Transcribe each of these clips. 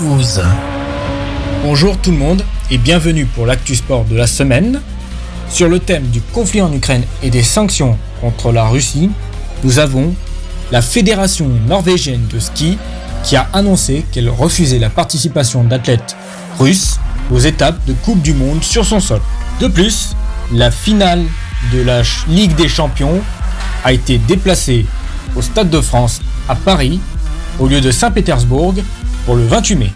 News. Bonjour tout le monde et bienvenue pour l'actu sport de la semaine. Sur le thème du conflit en Ukraine et des sanctions contre la Russie, nous avons la Fédération norvégienne de ski qui a annoncé qu'elle refusait la participation d'athlètes russes aux étapes de Coupe du Monde sur son sol. De plus, la finale de la Ligue des Champions a été déplacée au Stade de France à Paris au lieu de Saint-Pétersbourg pour le 28 mai.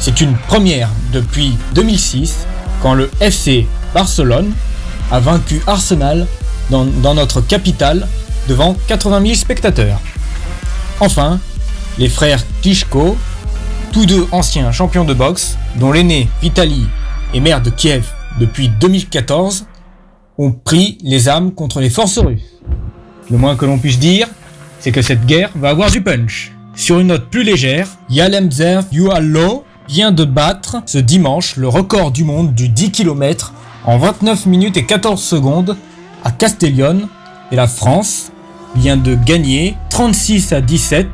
C'est une première depuis 2006 quand le FC Barcelone a vaincu Arsenal dans, notre capitale devant 80 000 spectateurs. Enfin, les frères Klitschko, tous deux anciens champions de boxe, dont l'aîné Vitali est maire de Kiev depuis 2014, ont pris les armes contre les forces russes. Le moins que l'on puisse dire, c'est que cette guerre va avoir du punch. Sur une note plus légère, Yalemzer Yualo vient de battre ce dimanche le record du monde du 10 km en 29 minutes et 14 secondes à Castellón et la France vient de gagner 36 à 17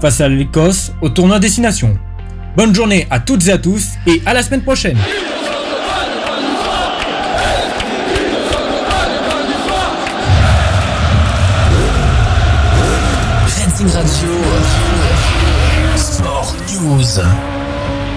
face à l'Écosse au tournoi destination. Bonne journée à toutes et à tous et à la semaine prochaine. Radio. Sport News.